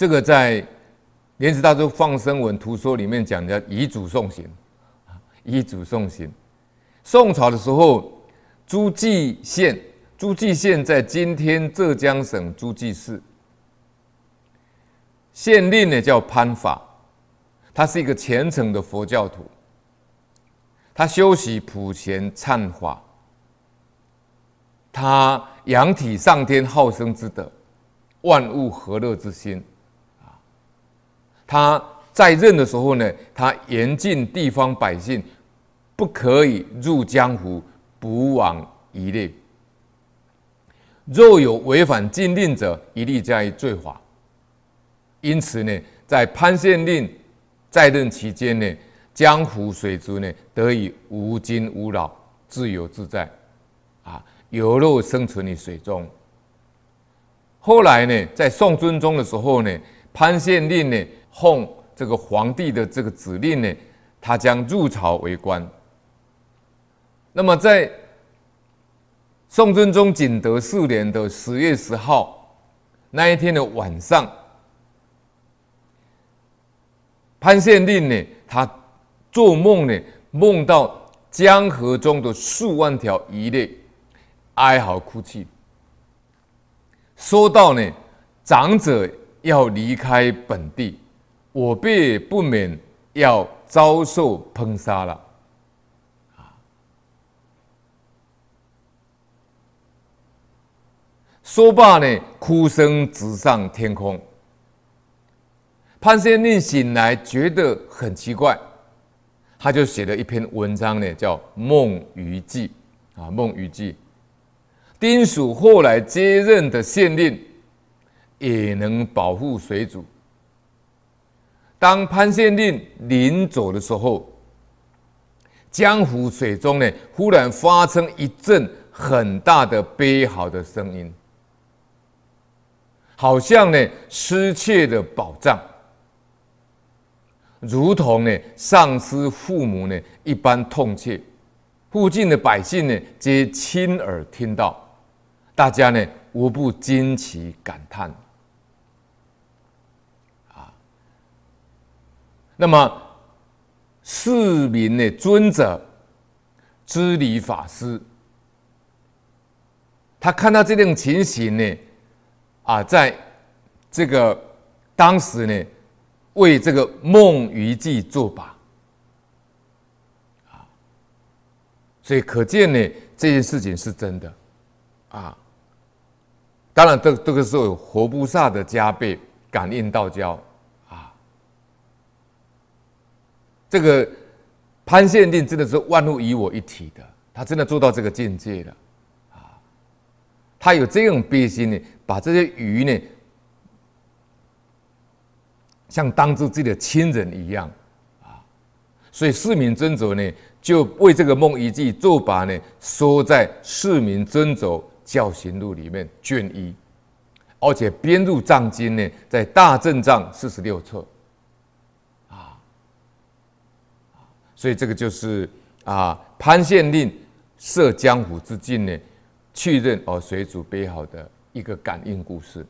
这个在《莲池大珠放生文图说》里面讲的遗嘱送行，遗嘱送行。宋朝的时候，诸暨县，诸暨县在今天浙江省诸暨市，县令呢叫潘法，他是一个虔诚的佛教徒，他修习普贤忏法，他仰体上天好生之德，万物和乐之心，他在任的时候呢，他严禁地方百姓。不可以入江湖，捕往渔猎。若有违反禁令者，一律加以罪罚。因此呢，在潘县令在任期间呢，江湖水族呢得以无惊无扰、自由自在，啊，游乐生存于水中。后来呢，在宋真宗的时候呢，潘县令呢奉这个皇帝的这个指令呢，他将入朝为官。那么，在宋真宗景德四年的十月十号那一天的晚上，潘县令呢，他做梦呢，梦到江河中的数万条鱼类哀嚎哭泣，说到呢，长者要离开本地，我辈不免要遭受烹杀了。说罢呢，哭声直上天空。潘县令醒来觉得很奇怪，他就写了一篇文章呢，叫《梦鱼记》啊，《梦鱼记》。丁蜀后来接任的县令也能保护水主。当潘县令临走的时候，江湖水中呢，忽然发生一阵很大的悲嚎的声音。好像呢失窃的宝藏，如同呢丧失父母呢一般痛切。附近的百姓呢皆亲耳听到，大家呢无不惊奇感叹。那么市民呢尊者知礼法师，他看到这种情形呢。啊，在这个当时呢，为这个梦鱼记作法啊，所以可见呢，这件事情是真的啊。当然，这这个时候有活菩萨的加倍感应道交啊。这个潘县令真的是万物与我一体的，他真的做到这个境界了啊。他有这种悲心呢。把这些鱼呢，像当做自己的亲人一样啊，所以释明尊者呢，就为这个梦遗记作答呢，说在《释明尊者教行录》里面卷一，而且编入藏经呢，在大正藏四十六册啊，所以这个就是啊潘县令涉江湖之境呢，去任哦水主碑好的。一个感应故事。